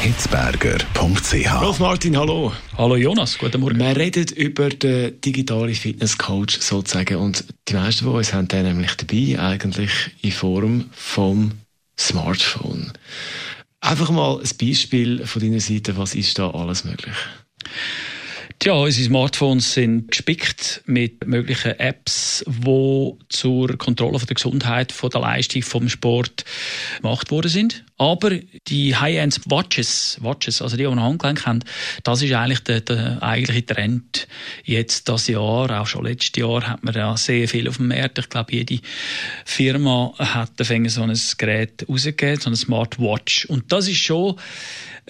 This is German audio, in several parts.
hitzberger.ch. Rolf Martin, hallo. Hallo Jonas, guten Morgen. Wir reden über den digitalen Fitnesscoach sozusagen und die meisten von uns haben den nämlich dabei, eigentlich in Form vom Smartphone. Einfach mal ein Beispiel von deiner Seite, was ist da alles möglich? Ja, unsere Smartphones sind gespickt mit möglichen Apps, die zur Kontrolle der Gesundheit, von der Leistung, vom Sport gemacht worden sind. Aber die High-End Watches, Watches, also die, die ein Handgelenk haben, das ist eigentlich der, der eigentliche Trend. Jetzt das Jahr, auch schon letztes Jahr, hat man ja sehr viel auf dem Markt. Ich glaube, jede Firma hat so ein Gerät rausgegeben, so eine Smartwatch. Und das ist schon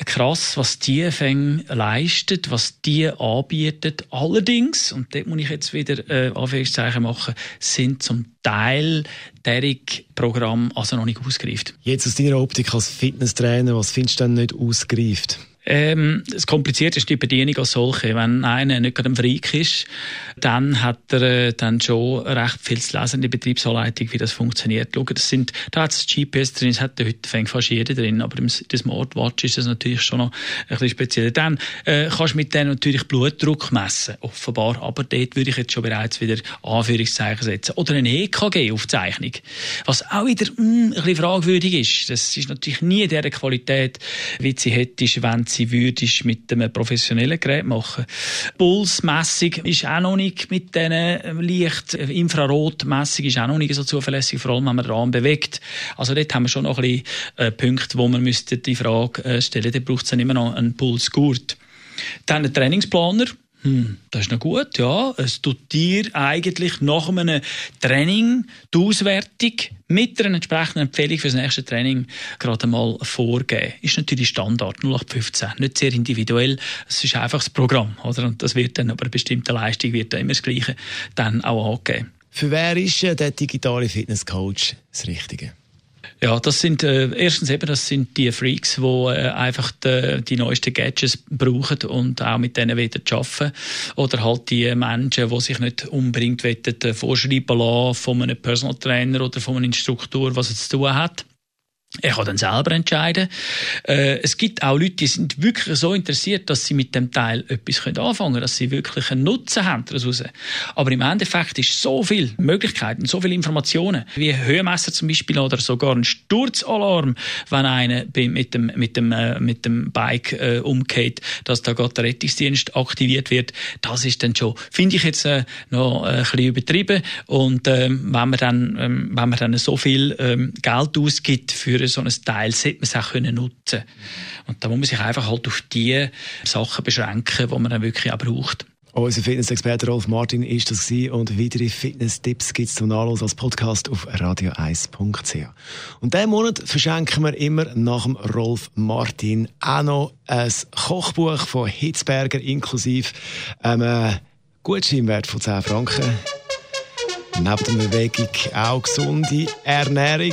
krass, was die Fänge leistet, was die anbietet. Allerdings, und dort muss ich jetzt wieder äh, Anführungszeichen machen, sind zum Teil derig Programm also noch nicht ausgereift. Jetzt aus deiner Optik als Fitnesstrainer, was findest du denn nicht ausgereift? Ähm, das Komplizierte ist die Bedienung als solche. Wenn einer nicht gerade ein Freak ist, dann hat er äh, dann schon recht viel zu lesen in der Betriebsanleitung, wie das funktioniert. Schau, das sind, da hat es GPS drin, das hat heute fängt fast jeder drin, aber im Smartwatch ist das natürlich schon noch ein bisschen speziell. Dann äh, kannst du mit denen natürlich Blutdruck messen, offenbar, aber dort würde ich jetzt schon bereits wieder Anführungszeichen setzen. Oder eine EKG-Aufzeichnung, was auch wieder mh, hm, ein bisschen fragwürdig ist. Das ist natürlich nie der Qualität, wie sie hättest, wenn sie würdest mit einem professionellen Gerät machen. Pulsmessung ist auch noch nicht mit diesen äh, Licht, äh, Infrarotmessung ist auch noch nicht so zuverlässig, vor allem wenn man den Rahmen bewegt. Also dort haben wir schon noch ein bisschen äh, Punkte, wo man müsste die Frage äh, stellen, da braucht es dann immer noch einen Pulsgurt. Dann ein Trainingsplaner hm, das ist noch gut, ja. Es tut dir eigentlich nach einem Training die Auswertung mit einer entsprechenden Empfehlung für das nächste Training gerade mal vorgeben. Ist natürlich Standard, 0815. Nicht sehr individuell. Es ist einfach das Programm, oder? Und das wird dann aber eine bestimmte Leistung wird dann immer das Gleiche dann auch angegeben. Für wer ist der digitale Fitnesscoach das Richtige? Ja, das sind äh, erstens eben, das sind die Freaks, die äh, einfach die, die neuesten Gadgets brauchen und auch mit denen wollen arbeiten. Oder halt die Menschen, die sich nicht unbedingt wollen, äh, vorschreiben lassen von einem Personal Trainer oder von einem Instruktor, was er zu tun hat. Er kann dann selber entscheiden. Äh, es gibt auch Leute, die sind wirklich so interessiert, dass sie mit dem Teil etwas anfangen können, dass sie wirklich einen Nutzen haben daraus. Aber im Endeffekt ist so viel Möglichkeiten, so viele Informationen, wie Höhenmesser zum Beispiel oder sogar ein Sturzalarm, wenn einer mit dem, mit dem, äh, mit dem Bike äh, umgeht, dass da gerade der Rettungsdienst aktiviert wird. Das ist dann schon, finde ich jetzt äh, noch äh, ein bisschen übertrieben. Und ähm, wenn man dann, ähm, wenn man dann so viel ähm, Geld ausgibt für so ein Teil sollte man es auch können nutzen Und da muss man sich einfach halt auf die Sachen beschränken, die man dann wirklich auch braucht. Unser Fitnessexperte Rolf Martin ist das gewesen. und weitere Fitness-Tipps gibt es zum Nachlesen als Podcast auf radio1.ch. Und diesen Monat verschenken wir immer nach dem Rolf Martin auch noch ein Kochbuch von Hitzberger inklusive einem äh, Gutscheinwert von 10 Franken. Neben der Bewegung auch gesunde Ernährung.